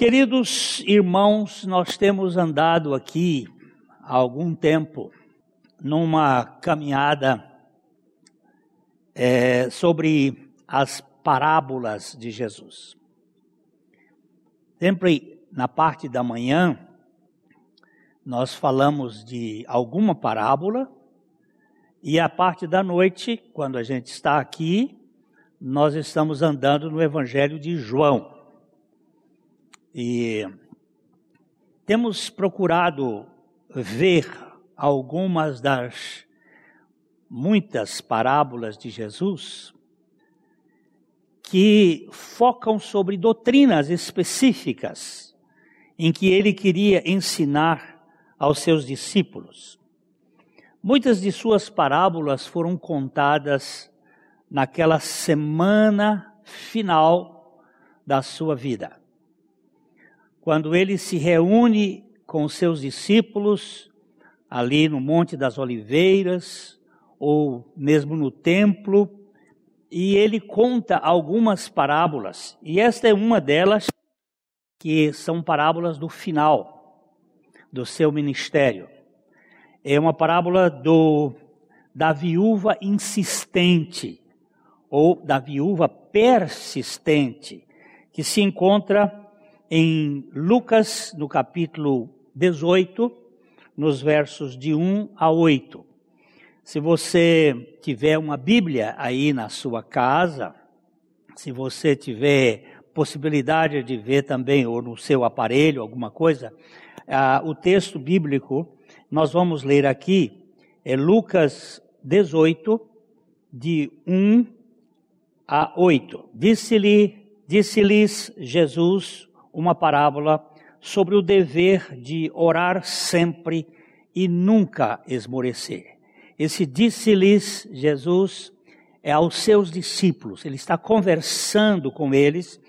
Queridos irmãos, nós temos andado aqui há algum tempo numa caminhada é, sobre as parábolas de Jesus. Sempre na parte da manhã, nós falamos de alguma parábola, e a parte da noite, quando a gente está aqui, nós estamos andando no Evangelho de João. E temos procurado ver algumas das muitas parábolas de Jesus que focam sobre doutrinas específicas em que ele queria ensinar aos seus discípulos. Muitas de suas parábolas foram contadas naquela semana final da sua vida quando ele se reúne com seus discípulos ali no Monte das Oliveiras ou mesmo no templo, e ele conta algumas parábolas, e esta é uma delas que são parábolas do final do seu ministério. É uma parábola do da viúva insistente ou da viúva persistente, que se encontra em Lucas, no capítulo 18, nos versos de 1 a 8. Se você tiver uma Bíblia aí na sua casa, se você tiver possibilidade de ver também, ou no seu aparelho, alguma coisa, ah, o texto bíblico, nós vamos ler aqui, é Lucas 18, de 1 a 8. Disse-lhe, disse-lhes Jesus uma parábola sobre o dever de orar sempre e nunca esmorecer. Esse disse-lhes Jesus é aos seus discípulos, ele está conversando com eles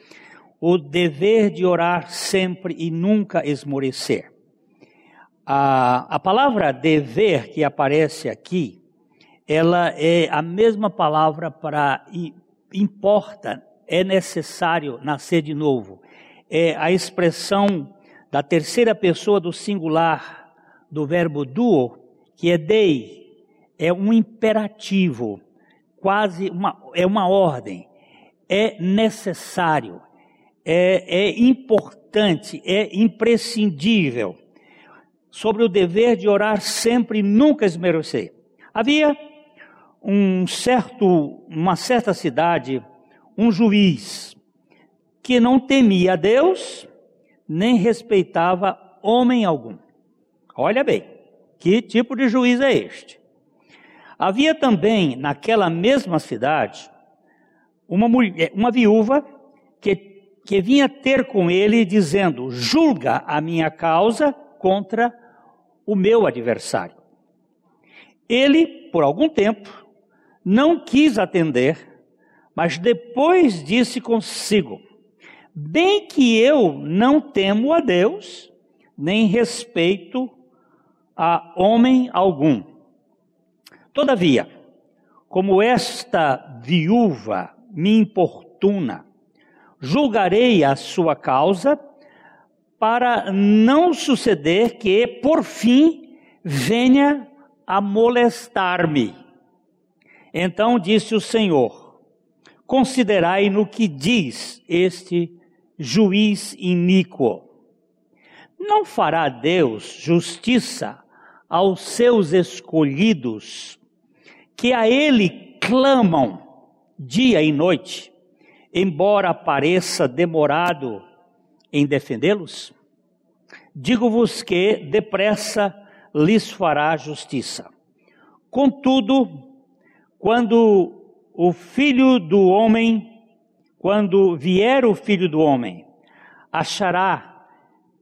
o dever de orar sempre e nunca esmorecer. A, a palavra dever que aparece aqui, ela é a mesma palavra para importa, é necessário nascer de novo é a expressão da terceira pessoa do singular do verbo duo, que é dei, é um imperativo, quase uma, é uma ordem, é necessário, é, é importante, é imprescindível, sobre o dever de orar sempre e nunca esmerecer. Havia um certo, uma certa cidade, um juiz, que não temia a Deus, nem respeitava homem algum. Olha bem, que tipo de juiz é este? Havia também naquela mesma cidade uma, mulher, uma viúva que, que vinha ter com ele dizendo: julga a minha causa contra o meu adversário. Ele, por algum tempo, não quis atender, mas depois disse consigo: Bem que eu não temo a Deus, nem respeito a homem algum. Todavia, como esta viúva me importuna, julgarei a sua causa, para não suceder que, por fim, venha a molestar-me. Então disse o Senhor: Considerai no que diz este juiz iníquo. Não fará Deus justiça aos seus escolhidos, que a Ele clamam dia e noite, embora pareça demorado em defendê-los? Digo-vos que depressa lhes fará justiça. Contudo, quando o filho do homem quando vier o filho do homem, achará,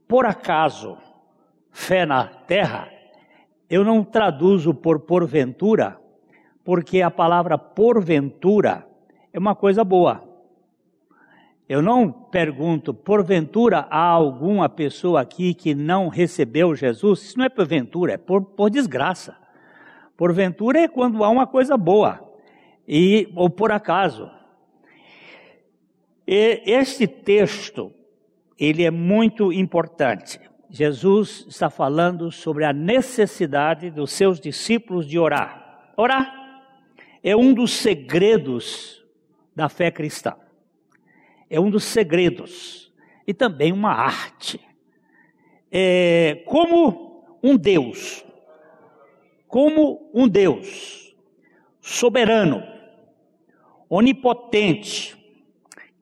por acaso, fé na terra? Eu não traduzo por porventura, porque a palavra porventura é uma coisa boa. Eu não pergunto, porventura há alguma pessoa aqui que não recebeu Jesus? Isso não é porventura, é por, por desgraça. Porventura é quando há uma coisa boa, e, ou por acaso. E este texto, ele é muito importante. Jesus está falando sobre a necessidade dos seus discípulos de orar. Orar é um dos segredos da fé cristã. É um dos segredos e também uma arte. É como um Deus, como um Deus soberano, onipotente,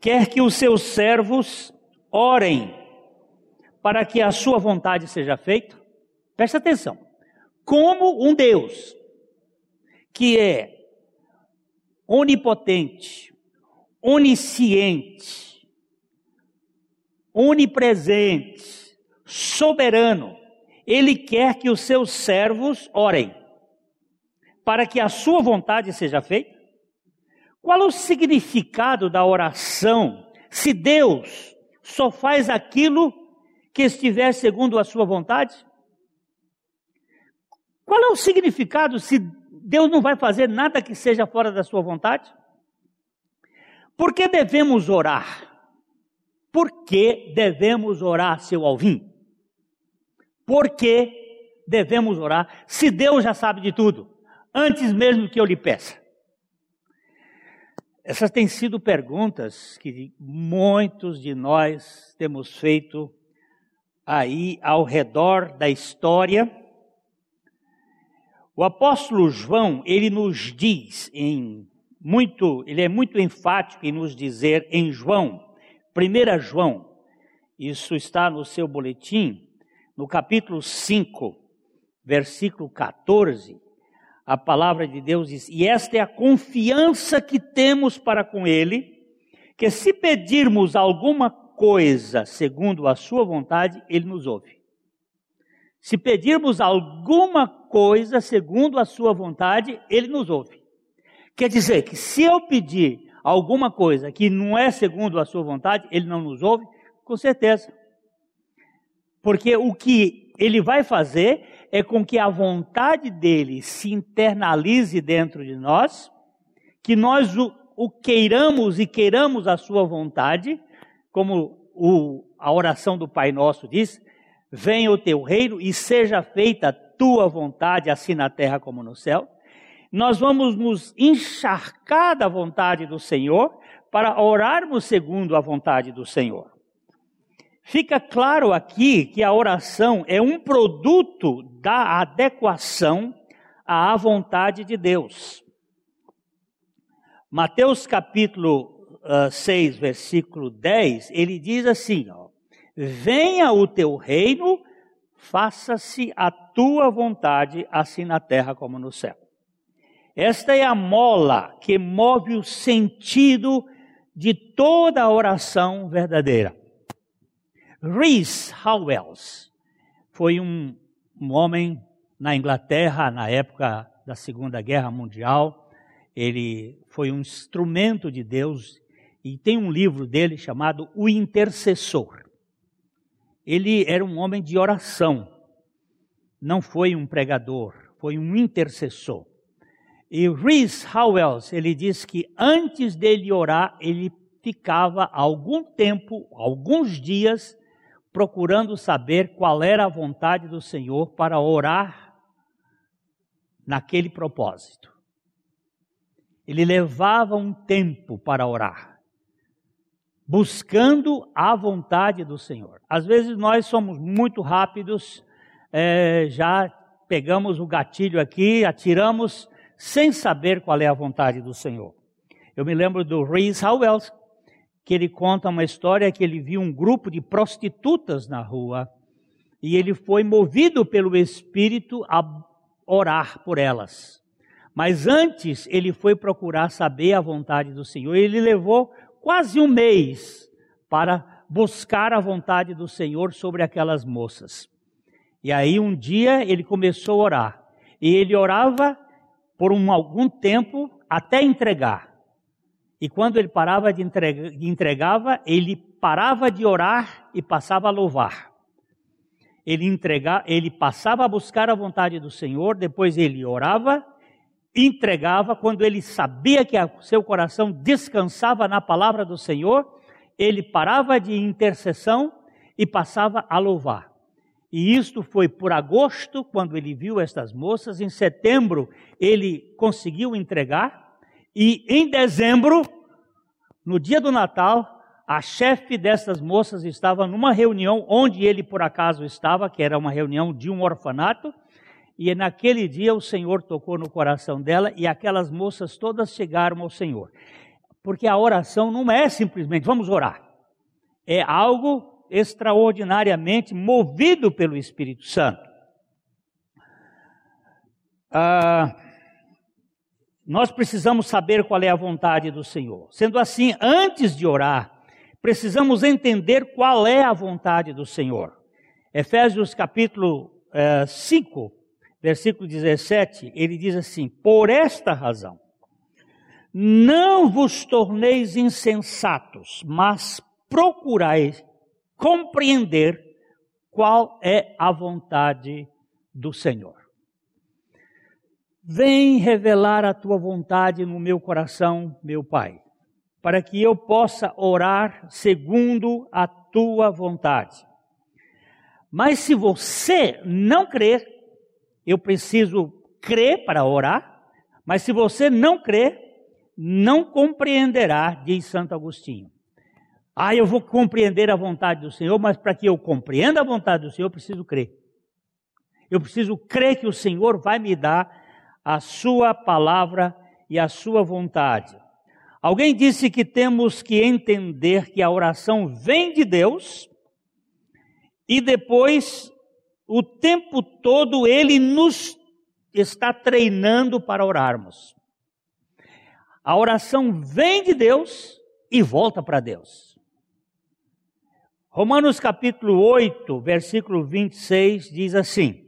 quer que os seus servos orem para que a sua vontade seja feita. Preste atenção. Como um Deus que é onipotente, onisciente, onipresente, soberano, ele quer que os seus servos orem para que a sua vontade seja feita. Qual é o significado da oração se Deus só faz aquilo que estiver segundo a sua vontade? Qual é o significado se Deus não vai fazer nada que seja fora da sua vontade? Por que devemos orar? Por que devemos orar, seu Alvim? Por que devemos orar se Deus já sabe de tudo, antes mesmo que eu lhe peça? Essas têm sido perguntas que muitos de nós temos feito aí ao redor da história. O apóstolo João, ele nos diz em muito, ele é muito enfático em nos dizer em João, 1 João, isso está no seu boletim, no capítulo 5, versículo 14, a palavra de Deus diz: E esta é a confiança que temos para com Ele, que se pedirmos alguma coisa segundo a Sua vontade, Ele nos ouve. Se pedirmos alguma coisa segundo a sua vontade, ele nos ouve. Quer dizer que se eu pedir alguma coisa que não é segundo a sua vontade, ele não nos ouve, com certeza. Porque o que ele vai fazer é com que a vontade dele se internalize dentro de nós, que nós o, o queiramos e queiramos a sua vontade, como o, a oração do Pai Nosso diz, venha o teu reino e seja feita a tua vontade, assim na terra como no céu. Nós vamos nos encharcar da vontade do Senhor para orarmos segundo a vontade do Senhor. Fica claro aqui que a oração é um produto da adequação à vontade de Deus. Mateus capítulo uh, 6, versículo 10, ele diz assim, ó, Venha o teu reino, faça-se a tua vontade, assim na terra como no céu. Esta é a mola que move o sentido de toda a oração verdadeira. Rhys Howells foi um, um homem na Inglaterra na época da Segunda Guerra Mundial. Ele foi um instrumento de Deus e tem um livro dele chamado O Intercessor ele era um homem de oração, não foi um pregador, foi um intercessor. E Rhys Howells, ele diz que antes dele orar, ele ficava algum tempo, alguns dias, procurando saber qual era a vontade do Senhor para orar naquele propósito. Ele levava um tempo para orar buscando a vontade do Senhor. Às vezes nós somos muito rápidos, é, já pegamos o gatilho aqui, atiramos sem saber qual é a vontade do Senhor. Eu me lembro do Rhys Howells, que ele conta uma história que ele viu um grupo de prostitutas na rua e ele foi movido pelo Espírito a orar por elas. Mas antes ele foi procurar saber a vontade do Senhor. Ele levou quase um mês para buscar a vontade do Senhor sobre aquelas moças. E aí um dia ele começou a orar. E ele orava por um, algum tempo até entregar. E quando ele parava de entregar, entregava, ele parava de orar e passava a louvar. Ele entregava, ele passava a buscar a vontade do Senhor, depois ele orava entregava, quando ele sabia que seu coração descansava na palavra do Senhor, ele parava de intercessão e passava a louvar. E isto foi por agosto, quando ele viu estas moças. Em setembro, ele conseguiu entregar. E em dezembro, no dia do Natal, a chefe dessas moças estava numa reunião onde ele por acaso estava, que era uma reunião de um orfanato, e naquele dia o Senhor tocou no coração dela e aquelas moças todas chegaram ao Senhor. Porque a oração não é simplesmente vamos orar, é algo extraordinariamente movido pelo Espírito Santo. Ah, nós precisamos saber qual é a vontade do Senhor. Sendo assim, antes de orar, precisamos entender qual é a vontade do Senhor. Efésios capítulo é, 5, versículo 17, ele diz assim: Por esta razão, não vos torneis insensatos, mas procurai compreender qual é a vontade do Senhor. Vem revelar a tua vontade no meu coração, meu Pai para que eu possa orar segundo a tua vontade. Mas se você não crer, eu preciso crer para orar, mas se você não crer, não compreenderá, diz Santo Agostinho. Ah, eu vou compreender a vontade do Senhor, mas para que eu compreenda a vontade do Senhor, eu preciso crer. Eu preciso crer que o Senhor vai me dar a sua palavra e a sua vontade. Alguém disse que temos que entender que a oração vem de Deus e depois, o tempo todo, Ele nos está treinando para orarmos. A oração vem de Deus e volta para Deus. Romanos capítulo 8, versículo 26 diz assim: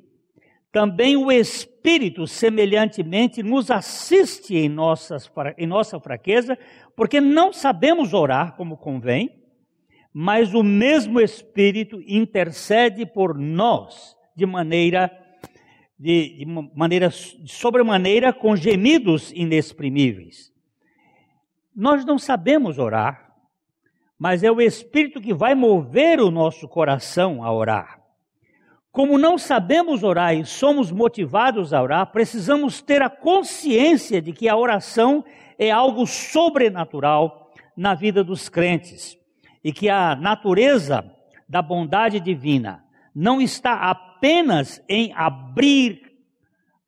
Também o Espírito Espírito, semelhantemente, nos assiste em, nossas, em nossa fraqueza, porque não sabemos orar como convém, mas o mesmo Espírito intercede por nós de maneira de, de maneira de sobremaneira com gemidos inexprimíveis. Nós não sabemos orar, mas é o Espírito que vai mover o nosso coração a orar. Como não sabemos orar e somos motivados a orar, precisamos ter a consciência de que a oração é algo sobrenatural na vida dos crentes e que a natureza da bondade divina não está apenas em abrir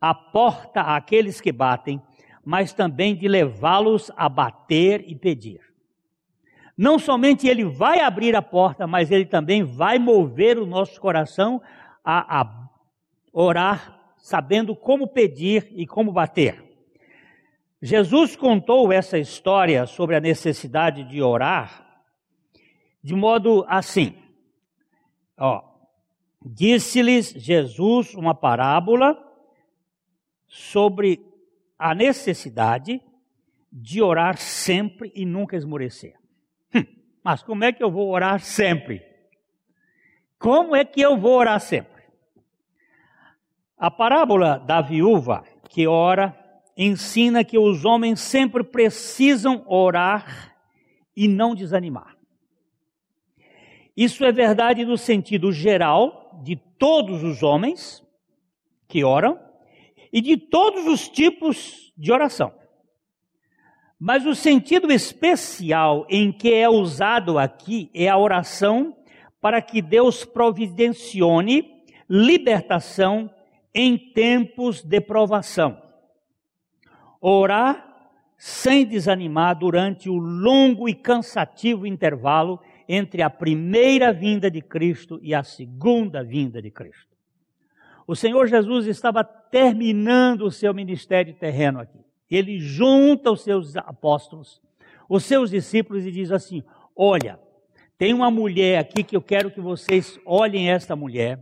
a porta àqueles que batem, mas também de levá-los a bater e pedir. Não somente ele vai abrir a porta, mas ele também vai mover o nosso coração a, a orar sabendo como pedir e como bater. Jesus contou essa história sobre a necessidade de orar de modo assim. Ó, disse-lhes Jesus uma parábola sobre a necessidade de orar sempre e nunca esmorecer. Hum, mas como é que eu vou orar sempre? Como é que eu vou orar sempre? A parábola da viúva que ora ensina que os homens sempre precisam orar e não desanimar. Isso é verdade no sentido geral de todos os homens que oram e de todos os tipos de oração. Mas o sentido especial em que é usado aqui é a oração para que Deus providencione libertação em tempos de provação. Orar sem desanimar durante o longo e cansativo intervalo entre a primeira vinda de Cristo e a segunda vinda de Cristo. O Senhor Jesus estava terminando o seu ministério terreno aqui. Ele junta os seus apóstolos, os seus discípulos e diz assim: Olha, tem uma mulher aqui que eu quero que vocês olhem esta mulher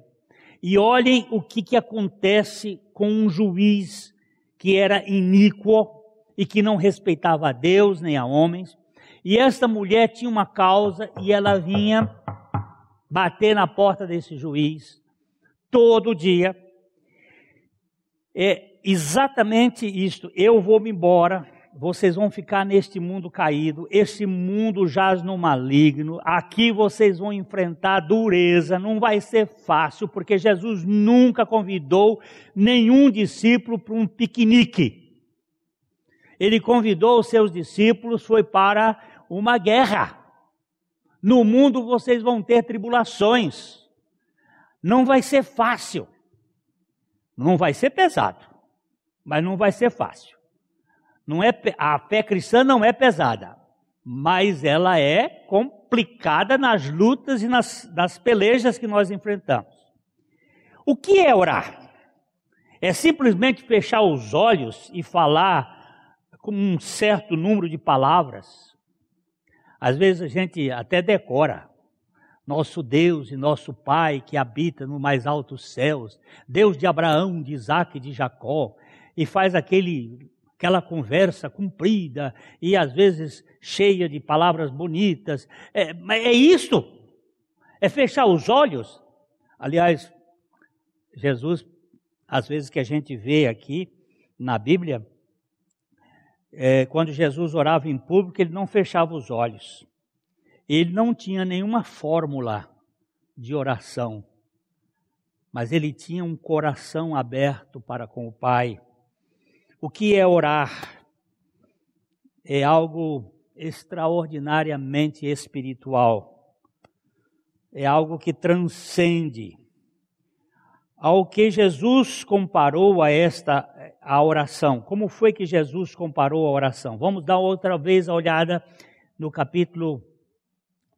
e olhem o que, que acontece com um juiz que era iníquo e que não respeitava a Deus nem a homens. E esta mulher tinha uma causa e ela vinha bater na porta desse juiz todo dia. É exatamente isto. Eu vou me embora, vocês vão ficar neste mundo caído, este mundo jaz no maligno, aqui vocês vão enfrentar dureza, não vai ser fácil, porque Jesus nunca convidou nenhum discípulo para um piquenique. Ele convidou os seus discípulos, foi para uma guerra. No mundo vocês vão ter tribulações, não vai ser fácil, não vai ser pesado, mas não vai ser fácil. Não é, a fé cristã não é pesada, mas ela é complicada nas lutas e nas, nas pelejas que nós enfrentamos. O que é orar? É simplesmente fechar os olhos e falar com um certo número de palavras. Às vezes a gente até decora. Nosso Deus e nosso Pai que habita no mais altos céus, Deus de Abraão, de Isaac e de Jacó, e faz aquele aquela conversa comprida e às vezes cheia de palavras bonitas. É, é isto. É fechar os olhos. Aliás, Jesus, às vezes que a gente vê aqui na Bíblia, é, quando Jesus orava em público, ele não fechava os olhos. Ele não tinha nenhuma fórmula de oração, mas ele tinha um coração aberto para com o Pai. O que é orar? É algo extraordinariamente espiritual. É algo que transcende. Ao que Jesus comparou a esta a oração. Como foi que Jesus comparou a oração? Vamos dar outra vez a olhada no capítulo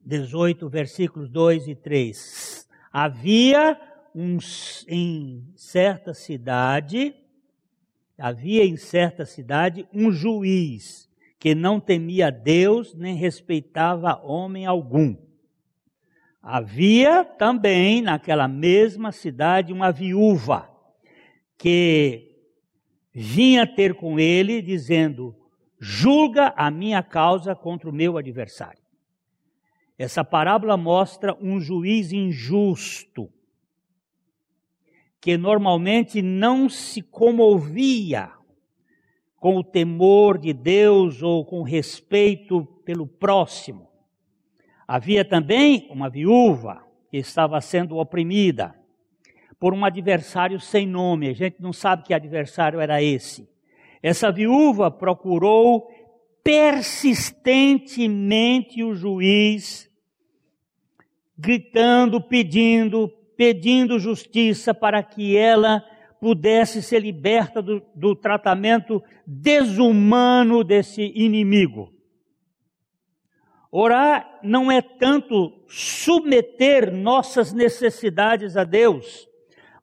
18, versículos 2 e 3. Havia um, em certa cidade Havia em certa cidade um juiz que não temia Deus nem respeitava homem algum. Havia também naquela mesma cidade uma viúva que vinha ter com ele dizendo: julga a minha causa contra o meu adversário. Essa parábola mostra um juiz injusto que normalmente não se comovia com o temor de Deus ou com respeito pelo próximo. Havia também uma viúva que estava sendo oprimida por um adversário sem nome. A gente não sabe que adversário era esse. Essa viúva procurou persistentemente o juiz, gritando, pedindo, pedindo justiça para que ela pudesse ser liberta do, do tratamento desumano desse inimigo. Orar não é tanto submeter nossas necessidades a Deus,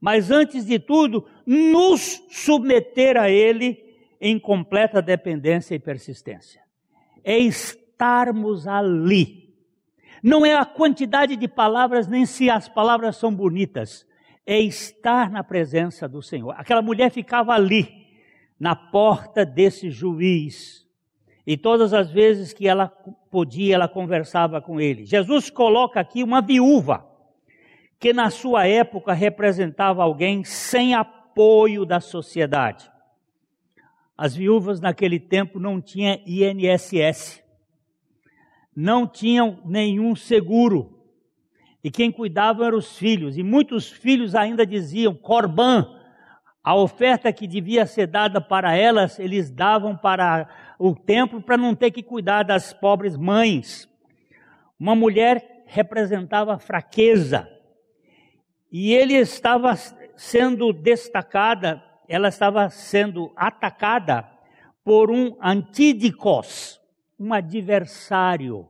mas antes de tudo, nos submeter a Ele em completa dependência e persistência. É estarmos ali não é a quantidade de palavras, nem se as palavras são bonitas. É estar na presença do Senhor. Aquela mulher ficava ali, na porta desse juiz. E todas as vezes que ela podia, ela conversava com ele. Jesus coloca aqui uma viúva, que na sua época representava alguém sem apoio da sociedade. As viúvas naquele tempo não tinham INSS não tinham nenhum seguro. E quem cuidava eram os filhos. E muitos filhos ainda diziam: Corban, a oferta que devia ser dada para elas, eles davam para o templo para não ter que cuidar das pobres mães. Uma mulher representava fraqueza. E ele estava sendo destacada, ela estava sendo atacada por um antídicos, um adversário.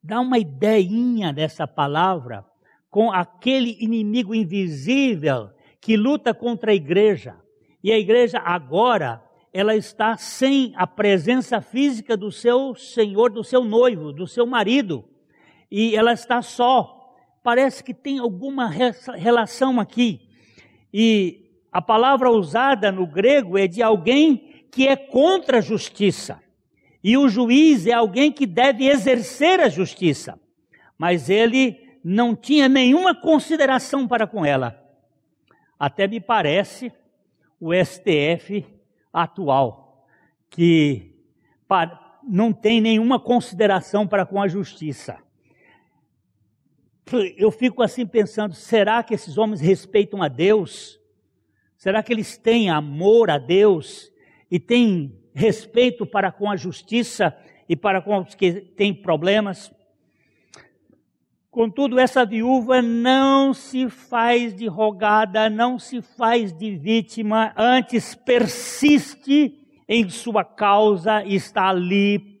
Dá uma ideinha dessa palavra com aquele inimigo invisível que luta contra a igreja. E a igreja agora, ela está sem a presença física do seu senhor, do seu noivo, do seu marido. E ela está só. Parece que tem alguma relação aqui. E a palavra usada no grego é de alguém que é contra a justiça. E o juiz é alguém que deve exercer a justiça, mas ele não tinha nenhuma consideração para com ela. Até me parece o STF atual, que não tem nenhuma consideração para com a justiça. Eu fico assim pensando: será que esses homens respeitam a Deus? Será que eles têm amor a Deus e têm respeito para com a justiça e para com os que têm problemas? Contudo, essa viúva não se faz de rogada, não se faz de vítima, antes persiste em sua causa, está ali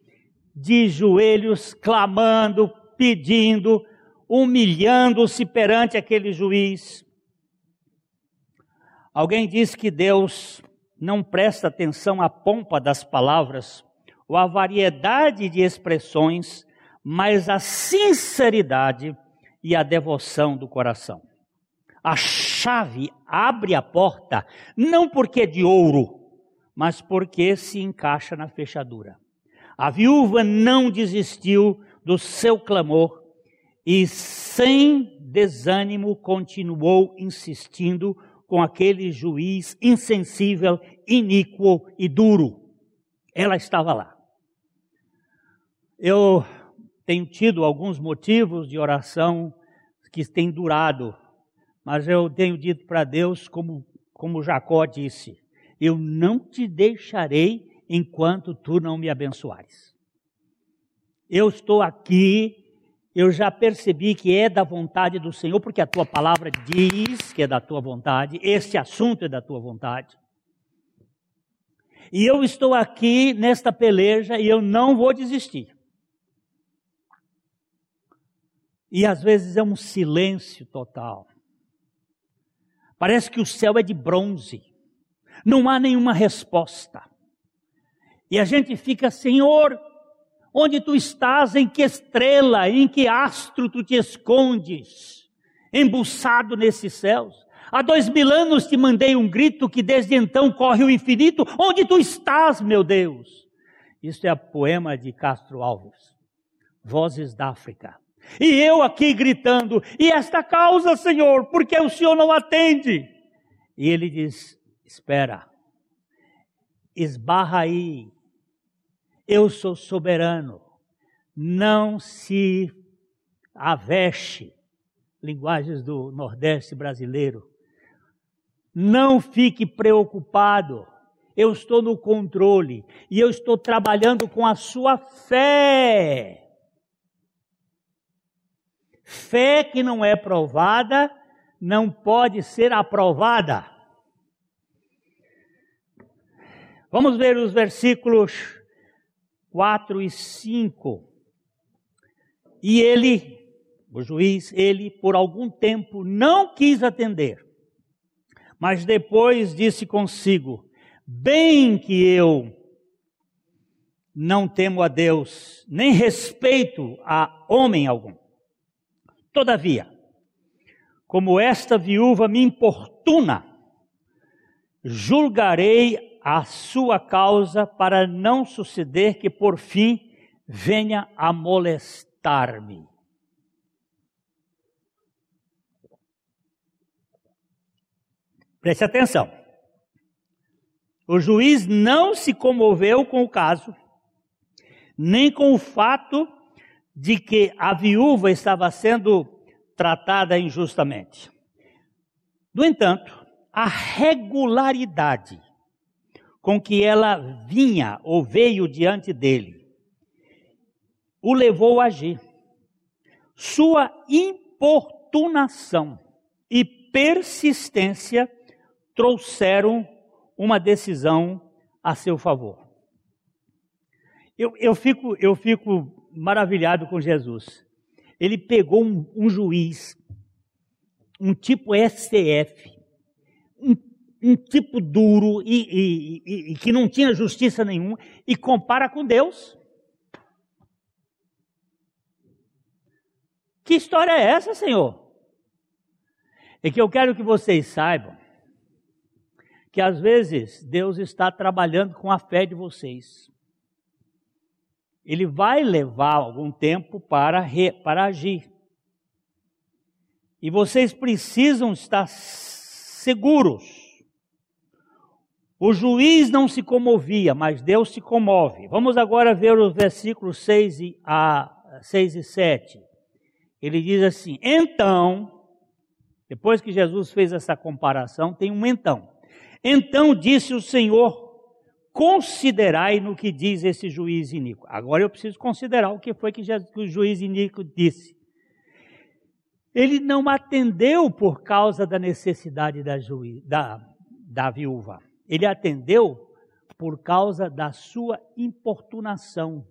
de joelhos, clamando, pedindo, humilhando-se perante aquele juiz. Alguém diz que Deus não presta atenção à pompa das palavras ou à variedade de expressões mas a sinceridade e a devoção do coração. A chave abre a porta, não porque é de ouro, mas porque se encaixa na fechadura. A viúva não desistiu do seu clamor e, sem desânimo, continuou insistindo com aquele juiz insensível, iníquo e duro. Ela estava lá. Eu tenho tido alguns motivos de oração que têm durado, mas eu tenho dito para Deus, como, como Jacó disse: Eu não te deixarei enquanto tu não me abençoares. Eu estou aqui, eu já percebi que é da vontade do Senhor, porque a tua palavra diz que é da tua vontade, este assunto é da tua vontade. E eu estou aqui nesta peleja e eu não vou desistir. E às vezes é um silêncio total. Parece que o céu é de bronze. Não há nenhuma resposta. E a gente fica, Senhor, onde tu estás? Em que estrela, em que astro tu te escondes? Embuçado nesses céus. Há dois mil anos te mandei um grito que desde então corre o infinito. Onde tu estás, meu Deus? Isso é a poema de Castro Alves. Vozes da África. E eu aqui gritando, e esta causa, Senhor, porque o Senhor não atende? E ele diz: Espera, esbarra aí, eu sou soberano, não se aveste, linguagens do Nordeste brasileiro, não fique preocupado, eu estou no controle e eu estou trabalhando com a sua fé. Fé que não é provada não pode ser aprovada. Vamos ver os versículos 4 e 5. E ele, o juiz, ele por algum tempo não quis atender, mas depois disse consigo: Bem que eu não temo a Deus, nem respeito a homem algum. Todavia, como esta viúva me importuna, julgarei a sua causa para não suceder que por fim venha a molestar-me. Preste atenção. O juiz não se comoveu com o caso, nem com o fato de que a viúva estava sendo tratada injustamente. No entanto, a regularidade com que ela vinha ou veio diante dele o levou a agir. Sua importunação e persistência trouxeram uma decisão a seu favor. Eu, eu, fico, eu fico maravilhado com Jesus. Ele pegou um, um juiz, um tipo STF, um, tipo duro e, e, e, e que não tinha justiça nenhuma, e compara com Deus. Que história é essa, Senhor? É que eu quero que vocês saibam que às vezes Deus está trabalhando com a fé de vocês ele vai levar algum tempo para, re, para agir. E vocês precisam estar seguros. O juiz não se comovia, mas Deus se comove. Vamos agora ver os versículos 6 e, a, 6 e 7. Ele diz assim: Então, depois que Jesus fez essa comparação, tem um então. Então disse o Senhor: Considerai no que diz esse juiz iníquo. Agora eu preciso considerar o que foi que, Jesus, que o juiz iníquo disse. Ele não atendeu por causa da necessidade da, juiz, da, da viúva ele atendeu por causa da sua importunação.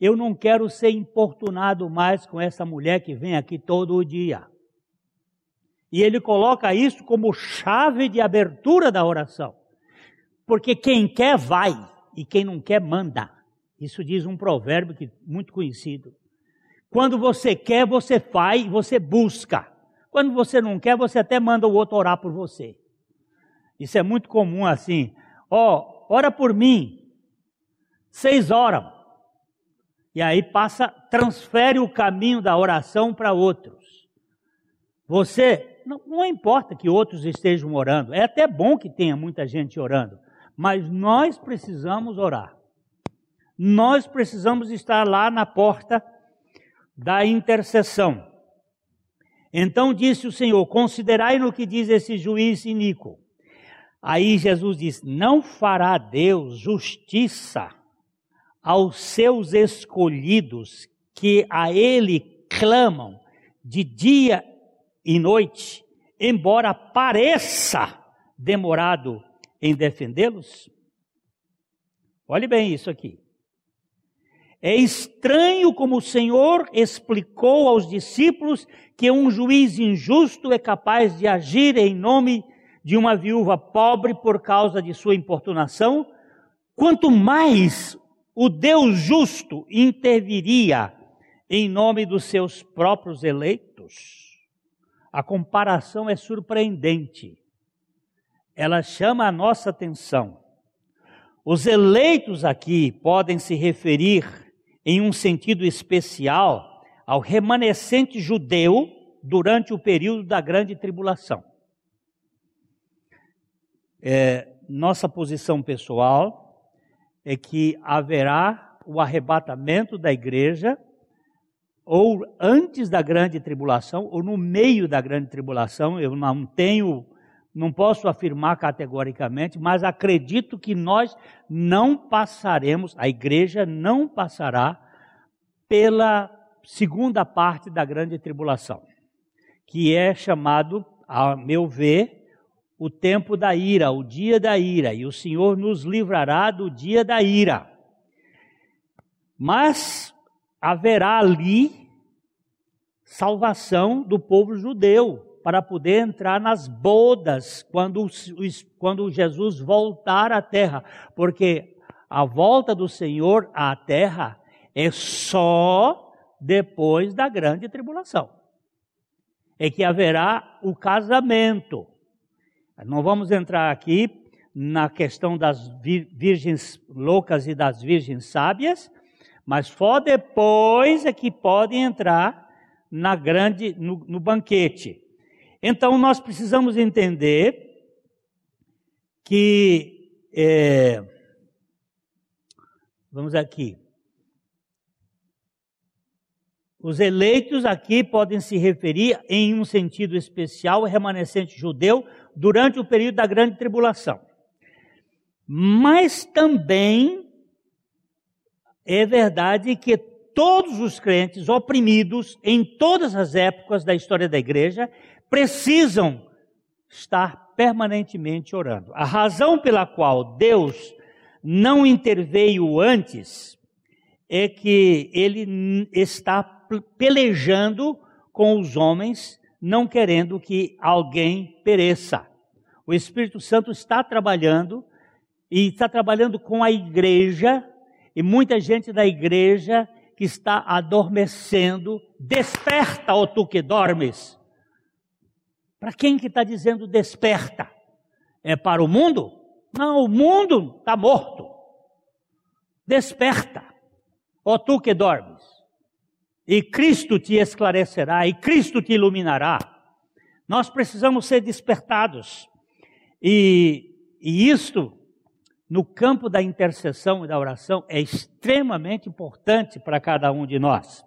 Eu não quero ser importunado mais com essa mulher que vem aqui todo dia. E ele coloca isso como chave de abertura da oração. Porque quem quer vai e quem não quer manda. Isso diz um provérbio que muito conhecido. Quando você quer, você faz, você busca. Quando você não quer, você até manda o outro orar por você. Isso é muito comum assim. Ó, oh, ora por mim. Seis oram. E aí passa, transfere o caminho da oração para outros. Você, não, não importa que outros estejam orando, é até bom que tenha muita gente orando, mas nós precisamos orar. Nós precisamos estar lá na porta da intercessão. Então disse o Senhor: Considerai no que diz esse juiz iníquo. Aí Jesus diz: Não fará Deus justiça aos seus escolhidos que a Ele clamam de dia e noite, embora pareça demorado em defendê-los? Olhe bem isso aqui. É estranho como o Senhor explicou aos discípulos que um juiz injusto é capaz de agir em nome de uma viúva pobre por causa de sua importunação, quanto mais o Deus justo interviria em nome dos seus próprios eleitos. A comparação é surpreendente. Ela chama a nossa atenção. Os eleitos aqui podem se referir, em um sentido especial, ao remanescente judeu durante o período da grande tribulação. É, nossa posição pessoal é que haverá o arrebatamento da igreja, ou antes da grande tribulação, ou no meio da grande tribulação, eu não tenho, não posso afirmar categoricamente, mas acredito que nós não passaremos, a igreja não passará pela segunda parte da grande tribulação, que é chamado, a meu ver, o tempo da ira, o dia da ira, e o Senhor nos livrará do dia da ira. Mas haverá ali salvação do povo judeu para poder entrar nas bodas quando, quando Jesus voltar à terra, porque a volta do Senhor à terra é só depois da grande tribulação. É que haverá o casamento não vamos entrar aqui na questão das virgens loucas e das virgens sábias, mas só depois é que podem entrar na grande no, no banquete. Então nós precisamos entender que é, vamos aqui. Os eleitos aqui podem se referir, em um sentido especial, ao remanescente judeu durante o período da grande tribulação. Mas também é verdade que todos os crentes oprimidos em todas as épocas da história da igreja precisam estar permanentemente orando. A razão pela qual Deus não interveio antes é que ele está pelejando com os homens não querendo que alguém pereça. O Espírito Santo está trabalhando e está trabalhando com a igreja e muita gente da igreja que está adormecendo. Desperta, ó tu que dormes. Para quem que está dizendo desperta? É para o mundo? Não, o mundo está morto. Desperta, ó tu que dormes e Cristo te esclarecerá, e Cristo te iluminará. Nós precisamos ser despertados. E, E isto, no campo da intercessão e da oração, é extremamente importante para cada um de nós.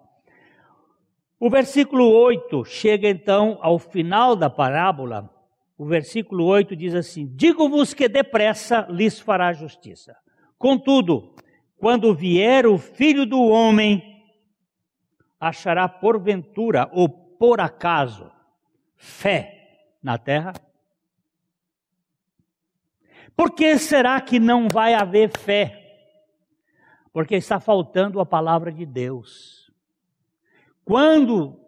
O versículo 8 chega então ao final da parábola. O versículo 8 diz assim: Digo-vos que depressa lhes fará justiça. Contudo, quando vier o filho do homem, achará porventura ou por acaso fé na terra? Por que será que não vai haver fé? Porque está faltando a palavra de Deus. Quando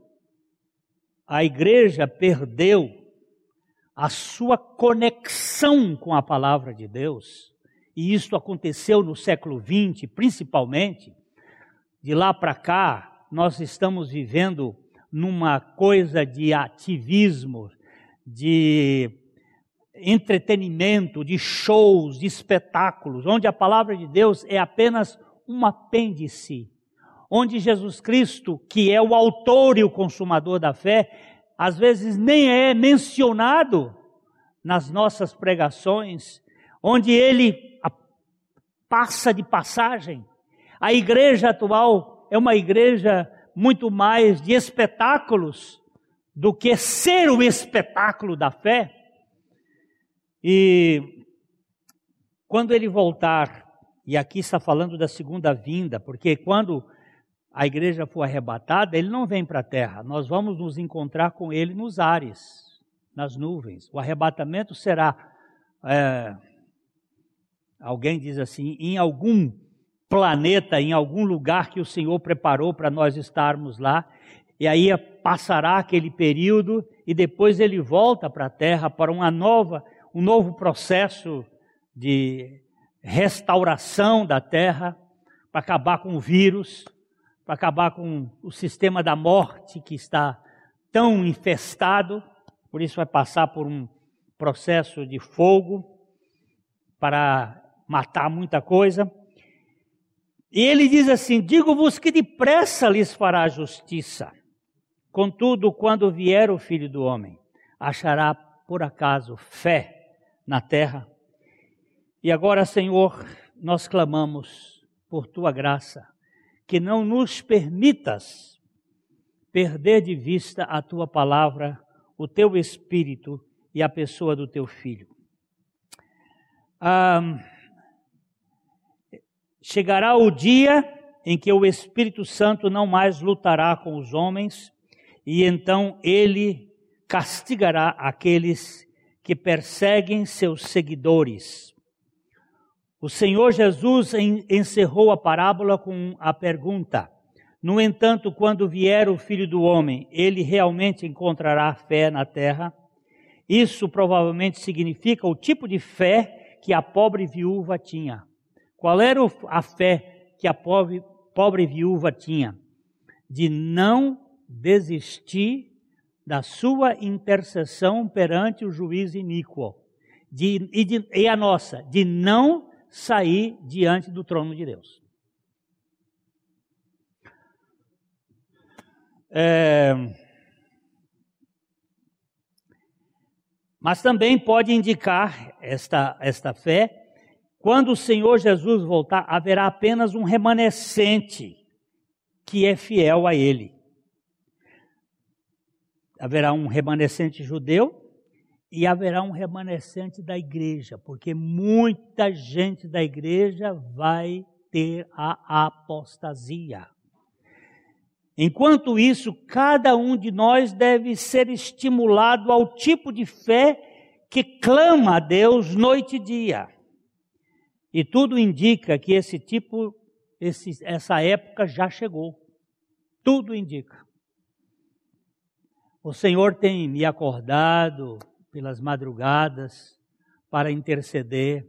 a igreja perdeu a sua conexão com a palavra de Deus, e isso aconteceu no século XX, principalmente, de lá para cá, nós estamos vivendo numa coisa de ativismo, de entretenimento, de shows, de espetáculos, onde a palavra de Deus é apenas um apêndice, onde Jesus Cristo, que é o autor e o consumador da fé, às vezes nem é mencionado nas nossas pregações, onde ele passa de passagem. A igreja atual é uma igreja muito mais de espetáculos do que ser o espetáculo da fé. E quando ele voltar, e aqui está falando da segunda vinda, porque quando a igreja for arrebatada, ele não vem para a terra, nós vamos nos encontrar com ele nos ares, nas nuvens. O arrebatamento será, é, alguém diz assim, em algum planeta, em algum lugar que o Senhor preparou para nós estarmos lá, e aí passará aquele período e depois ele volta para a terra para uma nova um novo processo de restauração da terra, para acabar com o vírus, para acabar com o sistema da morte que está tão infestado, por isso vai passar por um processo de fogo para matar muita coisa. E ele diz assim: Digo-vos que depressa lhes fará justiça. Contudo, quando vier o filho do homem, achará por acaso fé na terra. E agora, Senhor, nós clamamos por tua graça, que não nos permitas perder de vista a tua palavra, o teu espírito e a pessoa do teu filho. Ah, chegará o dia em que o Espírito Santo não mais lutará com os homens, e então ele castigará aqueles que perseguem seus seguidores. O Senhor Jesus encerrou a parábola com a pergunta: No entanto, quando vier o filho do homem, ele realmente encontrará fé na terra? Isso provavelmente significa o tipo de fé que a pobre viúva tinha. Qual era a fé que a pobre, pobre viúva tinha? De não desistir da sua intercessão perante o juiz iníquo, de, e, de, e a nossa, de não sair diante do trono de Deus. É, mas também pode indicar esta, esta fé, quando o Senhor Jesus voltar, haverá apenas um remanescente que é fiel a Ele haverá um remanescente judeu e haverá um remanescente da igreja, porque muita gente da igreja vai ter a apostasia. Enquanto isso, cada um de nós deve ser estimulado ao tipo de fé que clama a Deus noite e dia. E tudo indica que esse tipo, esse, essa época já chegou. Tudo indica. O Senhor tem me acordado pelas madrugadas para interceder.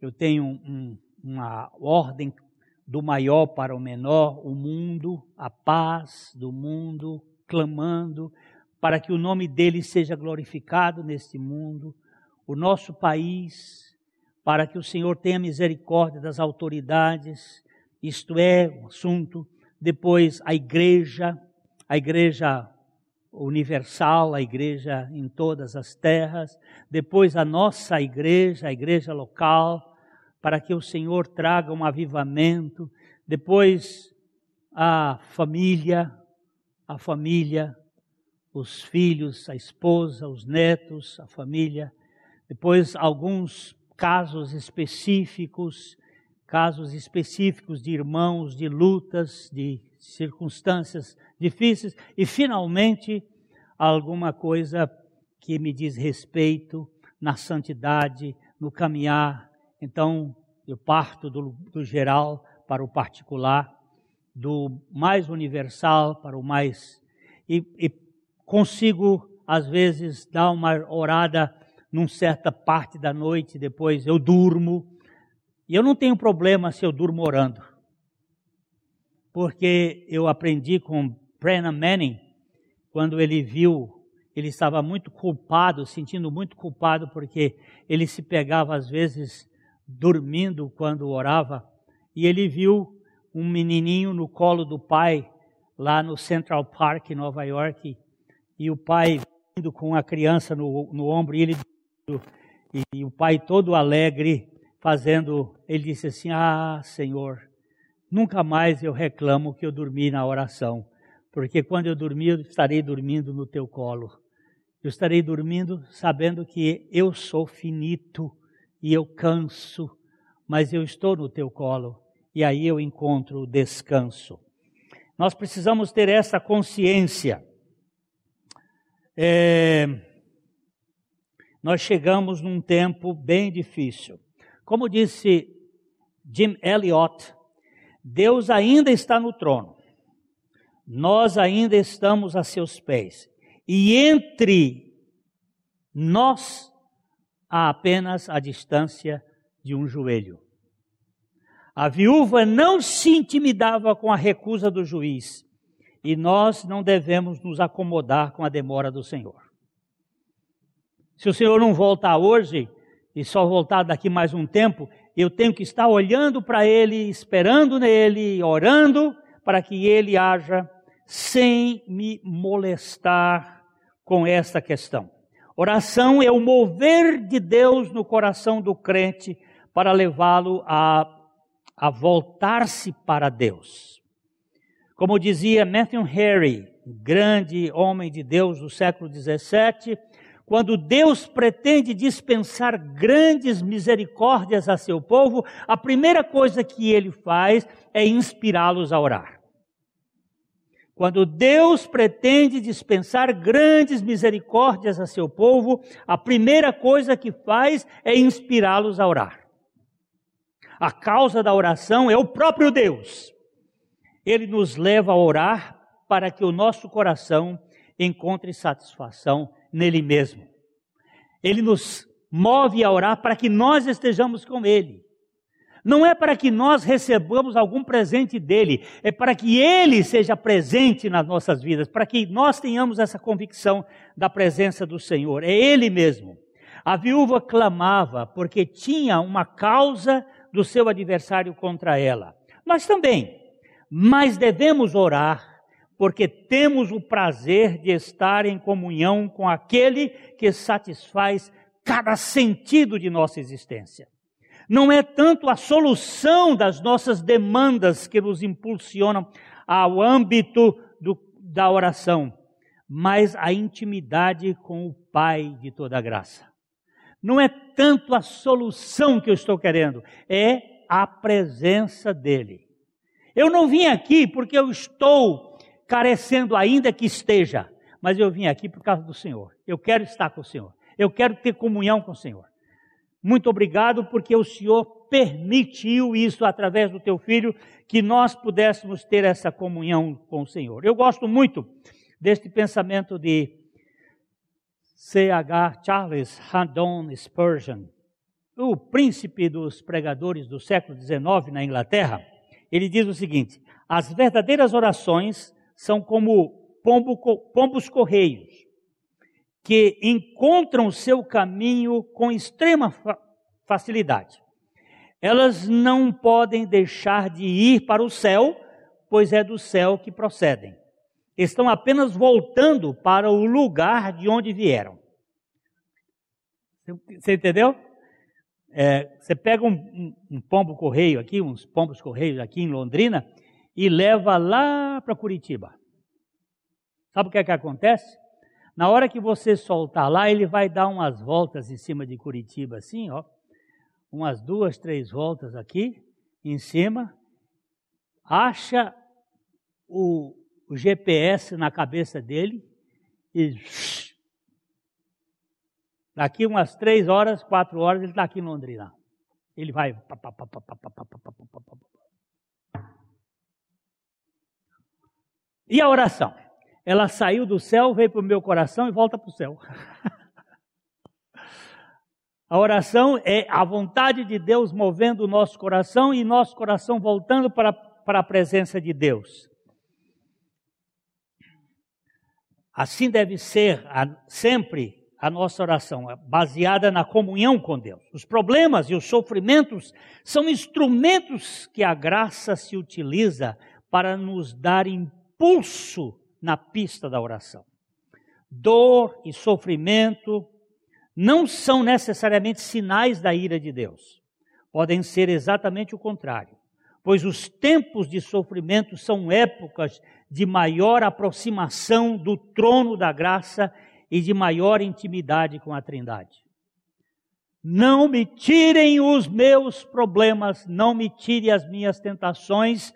Eu tenho um, uma ordem do maior para o menor, o mundo, a paz do mundo, clamando para que o nome dele seja glorificado neste mundo, o nosso país, para que o Senhor tenha misericórdia das autoridades, isto é, o assunto. Depois, a igreja, a igreja universal, a igreja em todas as terras, depois a nossa igreja, a igreja local, para que o Senhor traga um avivamento, depois a família, a família, os filhos, a esposa, os netos, a família, depois alguns casos específicos, casos específicos de irmãos, de lutas, de circunstâncias difíceis e finalmente alguma coisa que me diz respeito na santidade, no caminhar. Então eu parto do, do geral para o particular, do mais universal para o mais e, e consigo às vezes dar uma orada num certa parte da noite, depois eu durmo. E eu não tenho problema se eu durmo orando. Porque eu aprendi com Brennan Manning, quando ele viu, ele estava muito culpado, sentindo muito culpado, porque ele se pegava às vezes dormindo quando orava, e ele viu um menininho no colo do pai, lá no Central Park, em Nova York, e o pai indo com a criança no, no ombro, e ele e, o pai todo alegre, fazendo, ele disse assim: Ah, Senhor, nunca mais eu reclamo que eu dormi na oração, porque quando eu dormir, eu estarei dormindo no teu colo. Eu estarei dormindo sabendo que eu sou finito e eu canso, mas eu estou no teu colo e aí eu encontro o descanso. Nós precisamos ter essa consciência. É nós chegamos num tempo bem difícil. Como disse Jim Elliot, Deus ainda está no trono. Nós ainda estamos a seus pés. E entre nós há apenas a distância de um joelho. A viúva não se intimidava com a recusa do juiz, e nós não devemos nos acomodar com a demora do Senhor. Se o Senhor não voltar hoje e só voltar daqui mais um tempo, eu tenho que estar olhando para Ele, esperando nele, orando para que Ele haja sem me molestar com esta questão. Oração é o mover de Deus no coração do crente para levá-lo a, a voltar-se para Deus. Como dizia Matthew Harry, grande homem de Deus do século XVII, quando Deus pretende dispensar grandes misericórdias a seu povo, a primeira coisa que ele faz é inspirá-los a orar. Quando Deus pretende dispensar grandes misericórdias a seu povo, a primeira coisa que faz é inspirá-los a orar. A causa da oração é o próprio Deus. Ele nos leva a orar para que o nosso coração encontre satisfação nele mesmo. Ele nos move a orar para que nós estejamos com Ele. Não é para que nós recebamos algum presente dele, é para que ele seja presente nas nossas vidas, para que nós tenhamos essa convicção da presença do Senhor. É ele mesmo. A viúva clamava porque tinha uma causa do seu adversário contra ela. Nós também, mas devemos orar porque temos o prazer de estar em comunhão com aquele que satisfaz cada sentido de nossa existência. Não é tanto a solução das nossas demandas que nos impulsionam ao âmbito do, da oração, mas a intimidade com o Pai de toda graça. Não é tanto a solução que eu estou querendo, é a presença dele. Eu não vim aqui porque eu estou carecendo ainda que esteja, mas eu vim aqui por causa do Senhor. Eu quero estar com o Senhor. Eu quero ter comunhão com o Senhor. Muito obrigado porque o Senhor permitiu isso através do teu filho que nós pudéssemos ter essa comunhão com o Senhor. Eu gosto muito deste pensamento de C.H. Charles Haddon Spurgeon, o príncipe dos pregadores do século XIX na Inglaterra. Ele diz o seguinte: as verdadeiras orações são como pombo, pombos correios, que encontram seu caminho com extrema facilidade. Elas não podem deixar de ir para o céu, pois é do céu que procedem. estão apenas voltando para o lugar de onde vieram. Você entendeu? É, você pega um, um, pombo correio aqui, uns pombos correios aqui em Londrina, e leva lá para Curitiba. Sabe o que é que acontece? Na hora que você soltar lá, ele vai dar umas voltas em cima de Curitiba, assim, ó. Umas duas, três voltas aqui em cima. Acha o, o GPS na cabeça dele e daqui umas três horas, quatro horas, ele está aqui em Londrina. Ele vai. E a oração? Ela saiu do céu, veio para o meu coração e volta para o céu. A oração é a vontade de Deus movendo o nosso coração e nosso coração voltando para, para a presença de Deus. Assim deve ser a, sempre a nossa oração, baseada na comunhão com Deus. Os problemas e os sofrimentos são instrumentos que a graça se utiliza para nos dar impulso na pista da oração. Dor e sofrimento não são necessariamente sinais da ira de Deus. Podem ser exatamente o contrário pois os tempos de sofrimento são épocas de maior aproximação do trono da graça e de maior intimidade com a Trindade. Não me tirem os meus problemas, não me tire as minhas tentações,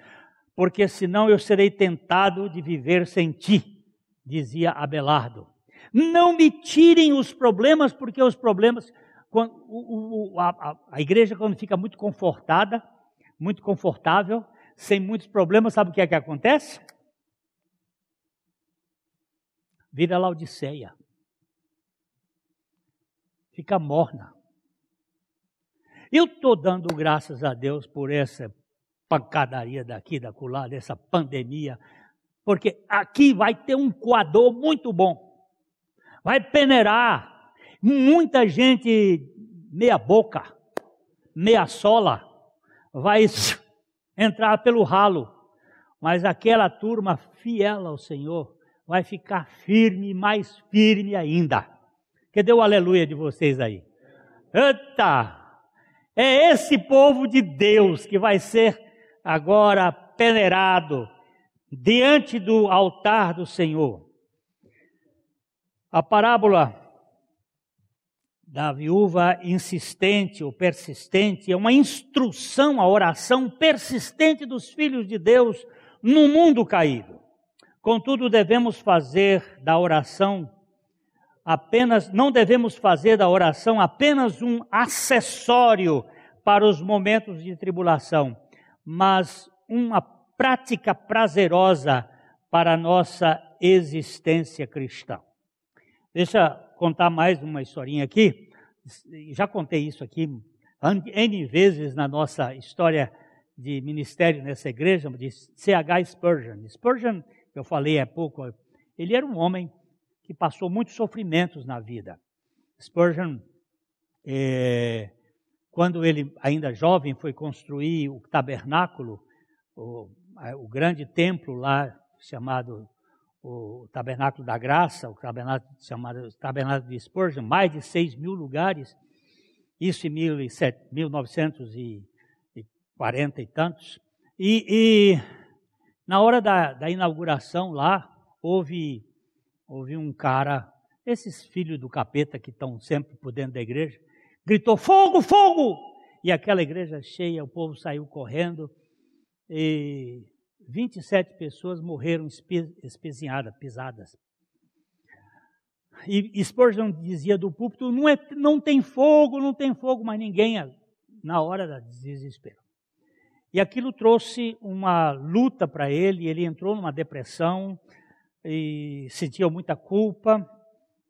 porque senão eu serei tentado de viver sem ti, dizia Abelardo. Não me tirem os problemas, porque os problemas, a, a igreja, quando fica muito confortada, muito confortável, sem muitos problemas, sabe o que é que acontece? Vira Laodiceia. Fica morna. Eu estou dando graças a Deus por essa pancadaria daqui, da colada, dessa pandemia, porque aqui vai ter um coador muito bom. Vai peneirar muita gente meia boca, meia sola, vai entrar pelo ralo, mas aquela turma fiel ao Senhor vai ficar firme, mais firme ainda. Cadê o aleluia de vocês aí? Eita! É esse povo de Deus que vai ser agora peneirado diante do altar do Senhor. A parábola da viúva insistente ou persistente, é uma instrução à oração persistente dos filhos de Deus no mundo caído. Contudo, devemos fazer da oração apenas, não devemos fazer da oração apenas um acessório para os momentos de tribulação, mas uma prática prazerosa para a nossa existência cristã. Deixa contar mais uma historinha aqui já contei isso aqui N vezes na nossa história de ministério nessa igreja, de C.H. Spurgeon. Spurgeon, eu falei há pouco, ele era um homem que passou muitos sofrimentos na vida. Spurgeon, é, quando ele, ainda jovem, foi construir o tabernáculo, o, o grande templo lá, chamado o Tabernáculo da Graça, o tabernáculo chamado Tabernáculo de Spurgeon, mais de 6 mil lugares, isso em 1940 e tantos. E, e na hora da, da, inauguração lá, houve, houve um cara, esses filhos do capeta que estão sempre por dentro da igreja, gritou: fogo, fogo! E aquela igreja cheia, o povo saiu correndo. E 27 pessoas morreram espezinhadas, pisadas. E Spurgeon dizia do púlpito: não, é, não tem fogo, não tem fogo, mas ninguém na hora da desespero. E aquilo trouxe uma luta para ele, ele entrou numa depressão e sentia muita culpa,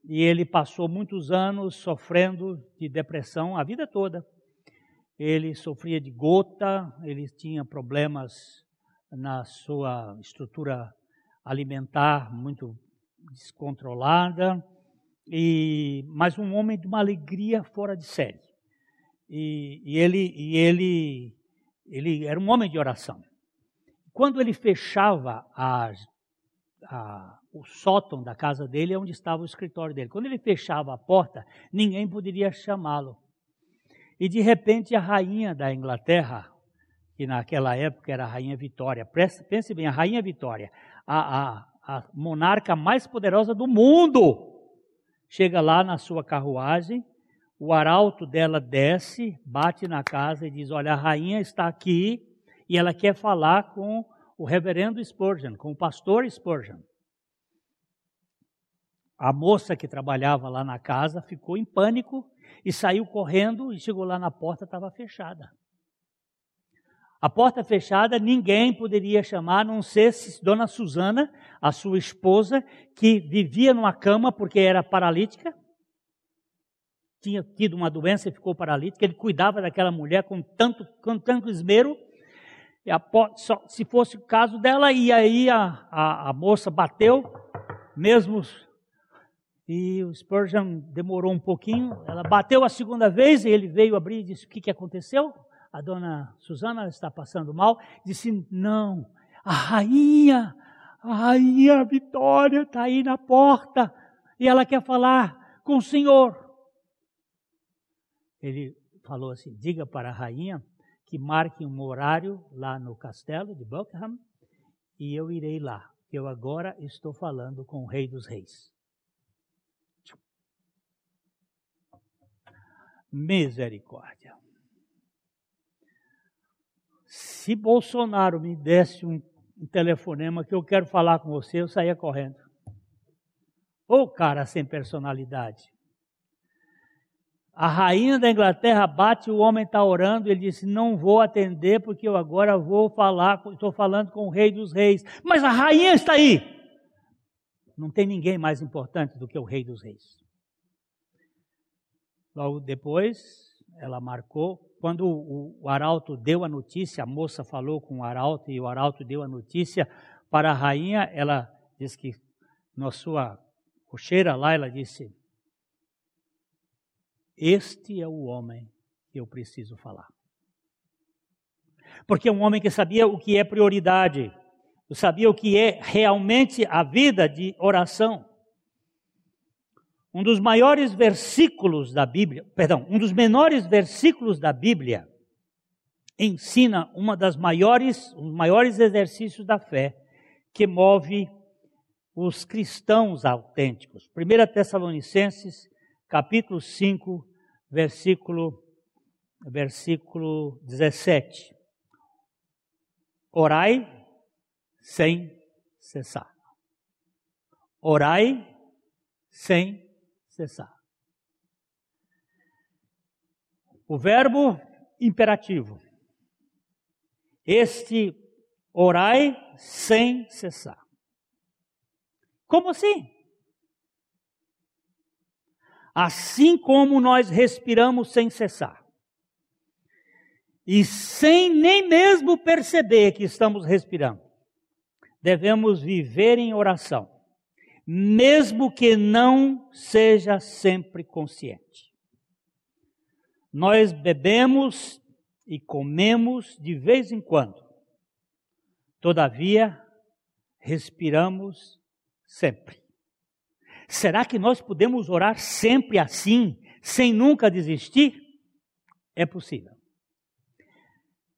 e ele passou muitos anos sofrendo de depressão a vida toda. Ele sofria de gota, ele tinha problemas na sua estrutura alimentar muito descontrolada, e, mas um homem de uma alegria fora de série. E, e, ele, e ele, ele era um homem de oração. Quando ele fechava a, a, o sótão da casa dele é onde estava o escritório dele. Quando ele fechava a porta, ninguém poderia chamá-lo. E de repente a rainha da Inglaterra, que naquela época era a rainha Vitória, pense bem, a rainha Vitória, a, a, a monarca mais poderosa do mundo, chega lá na sua carruagem, o arauto dela desce, bate na casa e diz: Olha, a rainha está aqui e ela quer falar com o reverendo Spurgeon, com o pastor Spurgeon. A moça que trabalhava lá na casa ficou em pânico e saiu correndo e chegou lá na porta, estava fechada. A porta fechada, ninguém poderia chamar, a não ser se Dona Susana, a sua esposa, que vivia numa cama porque era paralítica, tinha tido uma doença e ficou paralítica, ele cuidava daquela mulher com tanto, com tanto esmero, e a, só, se fosse o caso dela, e aí a, a, a moça bateu, mesmo e o Spurgeon demorou um pouquinho. Ela bateu a segunda vez e ele veio abrir e disse: O que, que aconteceu? A dona Susana está passando mal. Disse: Não, a rainha, a rainha Vitória está aí na porta e ela quer falar com o senhor. Ele falou assim: Diga para a rainha que marque um horário lá no castelo de Buckingham e eu irei lá. Eu agora estou falando com o Rei dos Reis. Misericórdia. Se Bolsonaro me desse um, telefonema que eu quero falar com você, eu saía correndo. Ô cara sem personalidade. A rainha da Inglaterra bate, o homem está orando, ele disse: Não vou atender, porque eu agora vou falar, estou falando com o rei dos reis. Mas a rainha está aí. Não tem ninguém mais importante do que o rei dos reis. Logo depois, ela marcou. Quando o, o arauto deu a notícia, a moça falou com o arauto e o arauto deu a notícia para a rainha. Ela disse que na sua cocheira lá, ela disse: Este é o homem que eu preciso falar. Porque é um homem que sabia o que é prioridade, sabia o que é realmente a vida de oração. Um dos maiores versículos da Bíblia, perdão, um dos menores versículos da Bíblia ensina uma das maiores, os maiores exercícios da fé que move os cristãos autênticos. 1 Tessalonicenses, capítulo 5, versículo versículo 17. Orai sem cessar. Orai sem cessar. O verbo imperativo. Este orai sem cessar. Como assim? Assim como nós respiramos sem cessar. E sem nem mesmo perceber que estamos respirando. Devemos viver em oração mesmo que não seja sempre consciente. Nós bebemos e comemos de vez em quando, todavia, respiramos sempre. Será que nós podemos orar sempre assim, sem nunca desistir? É possível.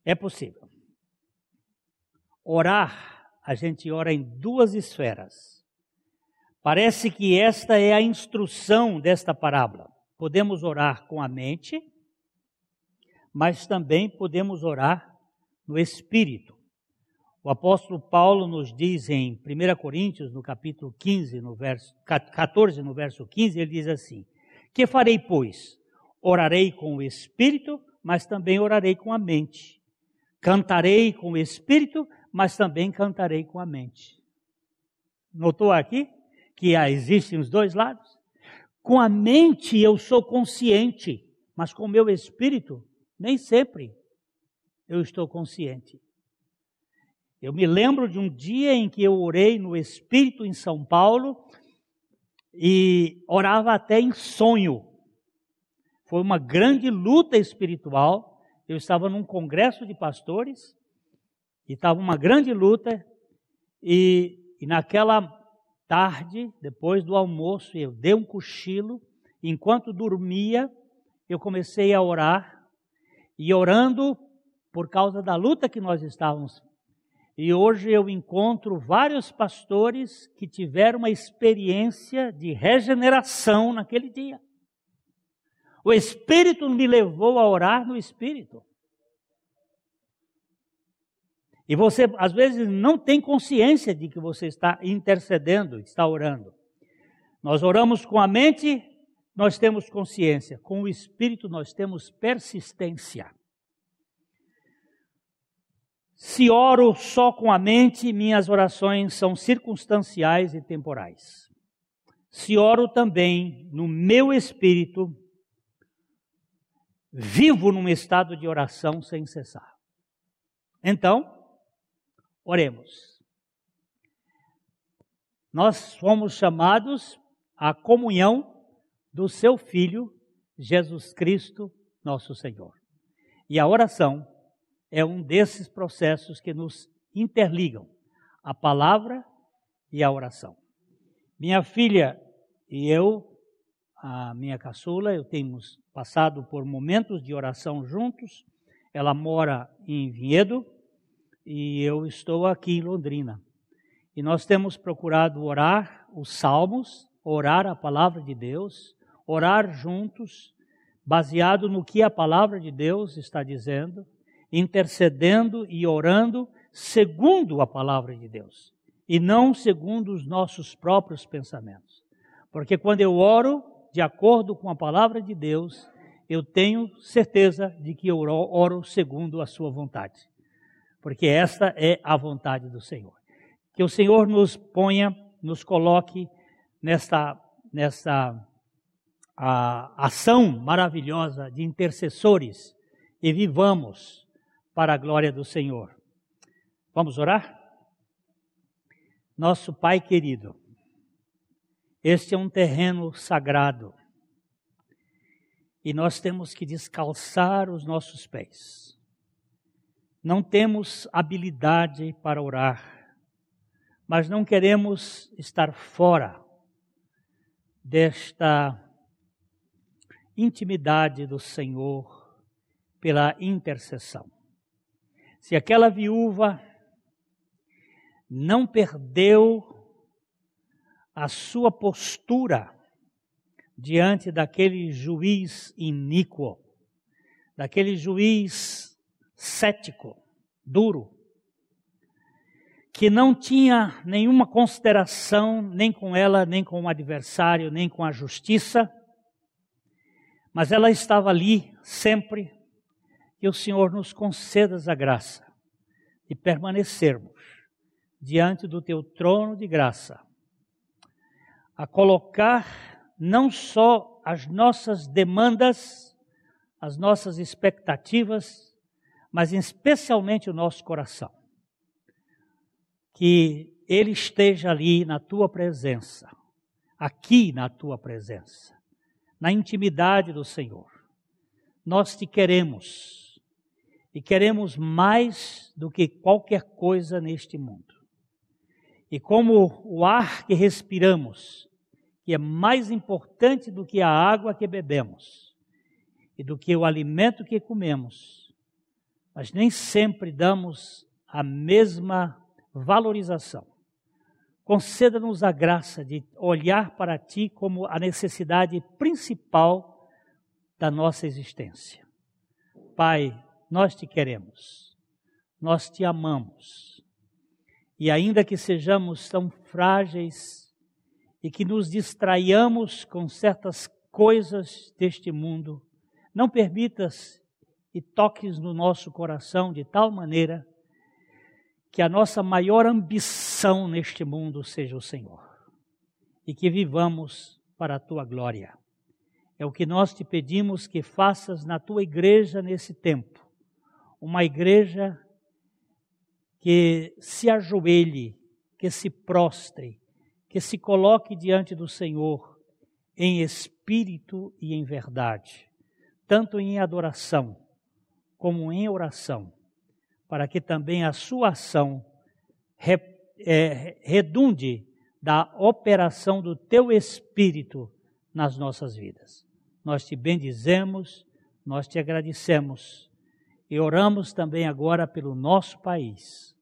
É possível. Orar, a gente ora em duas esferas Parece que esta é a instrução desta parábola. Podemos orar com a mente, mas também podemos orar no espírito. O apóstolo Paulo nos diz em 1 Coríntios, no capítulo 15, no verso 14, no verso 15, ele diz assim: "Que farei, pois? Orarei com o espírito, mas também orarei com a mente. Cantarei com o espírito, mas também cantarei com a mente." Notou aqui? Que existem os dois lados. Com a mente eu sou consciente, mas com o meu espírito, nem sempre eu estou consciente. Eu me lembro de um dia em que eu orei no Espírito em São Paulo e orava até em sonho. Foi uma grande luta espiritual. Eu estava num congresso de pastores e estava uma grande luta e, e naquela tarde, depois do almoço, eu dei um cochilo. Enquanto dormia, eu comecei a orar. E orando por causa da luta que nós estávamos. E hoje eu encontro vários pastores que tiveram uma experiência de regeneração naquele dia. O Espírito me levou a orar no Espírito. E você, às vezes, não tem consciência de que você está intercedendo, está orando. Nós oramos com a mente, nós temos consciência. Com o Espírito, nós temos persistência. Se oro só com a mente, minhas orações são circunstanciais e temporais. Se oro também no meu espírito, vivo num estado de oração sem cessar. Então, Oremos. Nós fomos chamados à comunhão do seu Filho, Jesus Cristo, nosso Senhor. E a oração é um desses processos que nos interligam, a palavra e a oração. Minha filha e eu, a minha caçula, eu temos passado por momentos de oração juntos. Ela mora em Vinhedo, e eu estou aqui em Londrina. E nós temos procurado orar os salmos, orar a palavra de Deus, orar juntos, baseado no que a palavra de Deus está dizendo, intercedendo e orando segundo a palavra de Deus, e não segundo os nossos próprios pensamentos. Porque quando eu oro de acordo com a palavra de Deus, eu tenho certeza de que eu oro segundo a sua vontade porque esta é a vontade do Senhor. Que o Senhor nos ponha, nos coloque nesta, nesta a, ação maravilhosa de intercessores e vivamos para a glória do Senhor. Vamos orar? Nosso Pai querido, este é um terreno sagrado e nós temos que descalçar os nossos pés não temos habilidade para orar, mas não queremos estar fora desta intimidade do Senhor pela intercessão. Se aquela viúva não perdeu a sua postura diante daquele juiz iníquo, daquele juiz cético, duro, que não tinha nenhuma consideração nem com ela, nem com o adversário, nem com a justiça, mas ela estava ali sempre, e o Senhor nos conceda a graça de permanecermos diante do teu trono de graça, a colocar não só as nossas demandas, as nossas expectativas, mas especialmente o nosso coração. Que ele esteja ali na tua presença, aqui na tua presença, na intimidade do Senhor. Nós te queremos e queremos mais do que qualquer coisa neste mundo. E como o ar que respiramos, que é mais importante do que a água que bebemos e do que o alimento que comemos, mas nem sempre damos a mesma valorização. Conceda-nos a graça de olhar para Ti como a necessidade principal da nossa existência. Pai, nós te queremos, nós te amamos, e ainda que sejamos tão frágeis e que nos distraiamos com certas coisas deste mundo, não permitas e toques no nosso coração de tal maneira que a nossa maior ambição neste mundo seja o Senhor e que vivamos para a tua glória. É o que nós te pedimos que faças na tua igreja nesse tempo. Uma igreja que se ajoelhe, que se prostre, que se coloque diante do Senhor em espírito e em verdade, tanto em adoração como em oração, para que também a sua ação re, é, redunde da operação do teu Espírito nas nossas vidas. Nós te bendizemos, nós te agradecemos e oramos também agora pelo nosso país.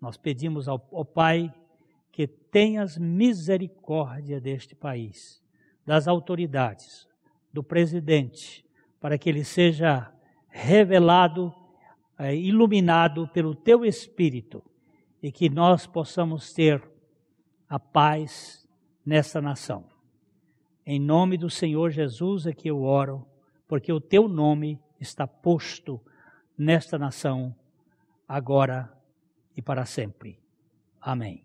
Nós pedimos ao, ao Pai que tenhas misericórdia deste país, das autoridades, do presidente, para que ele seja revelado, é, iluminado pelo teu Espírito e que nós possamos ter a paz nessa nação. Em nome do Senhor Jesus é que eu oro, porque o teu nome está posto nesta nação, agora e para sempre. Amém.